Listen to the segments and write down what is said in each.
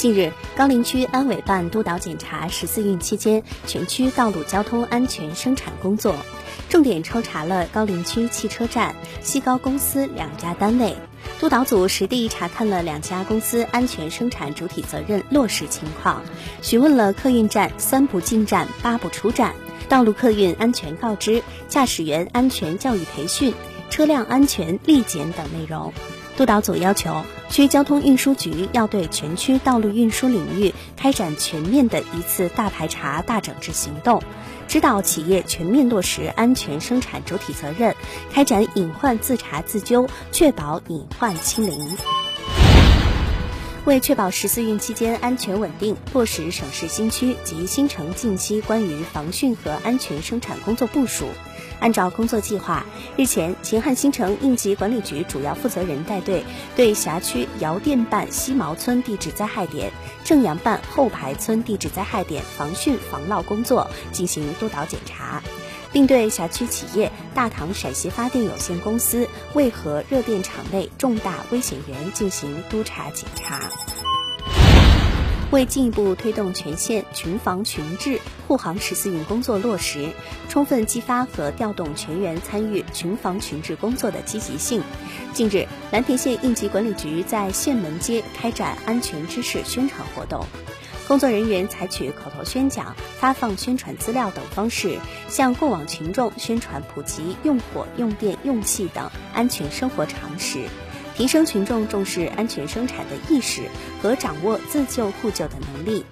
近日，高陵区安委办督导检查十四运期间全区道路交通安全生产工作，重点抽查了高陵区汽车站、西高公司两家单位。督导组实地查看了两家公司安全生产主体责任落实情况，询问了客运站三不进站、八不出站、道路客运安全告知、驾驶员安全教育培训、车辆安全立检等内容。督导组要求，区交通运输局要对全区道路运输领域开展全面的一次大排查、大整治行动，指导企业全面落实安全生产主体责任，开展隐患自查自纠，确保隐患清零。为确保十四运期间安全稳定，落实省市新区及新城近期关于防汛和安全生产工作部署。按照工作计划，日前，秦汉新城应急管理局主要负责人带队对辖区姚店办西毛村地质灾害点、正阳办后排村地质灾害点防汛防涝工作进行督导检查，并对辖区企业大唐陕西发电有限公司渭河热电厂内重大危险源进行督查检查。为进一步推动全县群防群治护航十四运工作落实，充分激发和调动全员参与群防群治工作的积极性，近日，蓝田县应急管理局在县门街开展安全知识宣传活动，工作人员采取口头宣讲、发放宣传资料等方式，向过往群众宣传普及用火、用电、用气等安全生活常识。提升群众重视安全生产的意识和掌握自救互救的能力。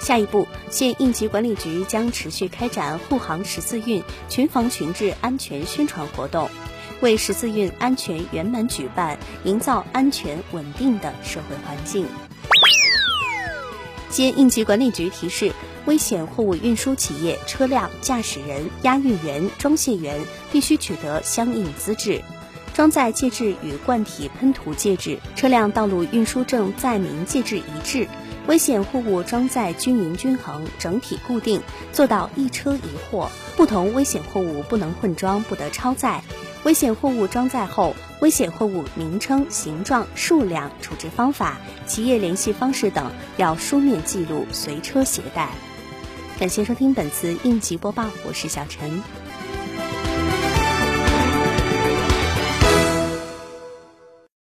下一步，县应急管理局将持续开展护航十四运群防群治安全宣传活动，为十四运安全圆满举办营造安全稳定的社会环境。县应急管理局提示：危险货物运输企业车辆驾驶人、押运员、装卸员必须取得相应资质。装载介质与罐体喷涂介质、车辆道路运输证载明介质一致，危险货物装载均匀均衡，整体固定，做到一车一货。不同危险货物不能混装，不得超载。危险货物装载后，危险货物名称、形状、数量、处置方法、企业联系方式等要书面记录，随车携带。感谢收听本次应急播报，我是小陈。